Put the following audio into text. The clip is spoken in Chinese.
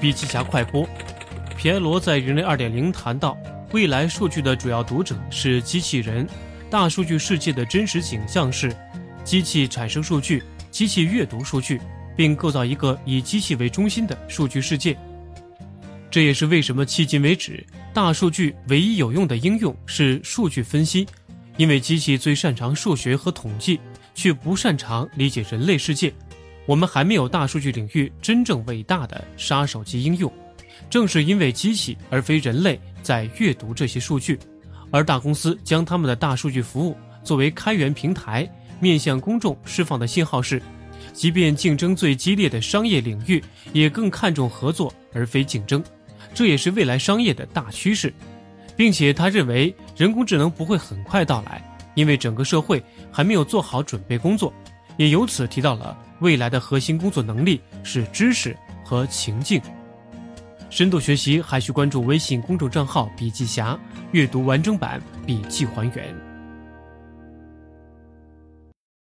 笔记侠快播。皮埃罗在《人类二点零》谈到，未来数据的主要读者是机器人，大数据世界的真实景象是，机器产生数据，机器阅读数据，并构造一个以机器为中心的数据世界。这也是为什么迄今为止，大数据唯一有用的应用是数据分析，因为机器最擅长数学和统计，却不擅长理解人类世界。我们还没有大数据领域真正伟大的杀手级应用，正是因为机器而非人类在阅读这些数据，而大公司将他们的大数据服务作为开源平台，面向公众释放的信号是，即便竞争最激烈的商业领域，也更看重合作而非竞争，这也是未来商业的大趋势，并且他认为人工智能不会很快到来，因为整个社会还没有做好准备工作。也由此提到了未来的核心工作能力是知识和情境。深度学习还需关注微信公众账号“笔记侠”，阅读完整版笔记还原。